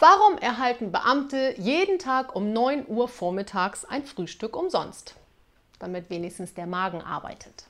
Warum erhalten Beamte jeden Tag um 9 Uhr vormittags ein Frühstück umsonst? Damit wenigstens der Magen arbeitet.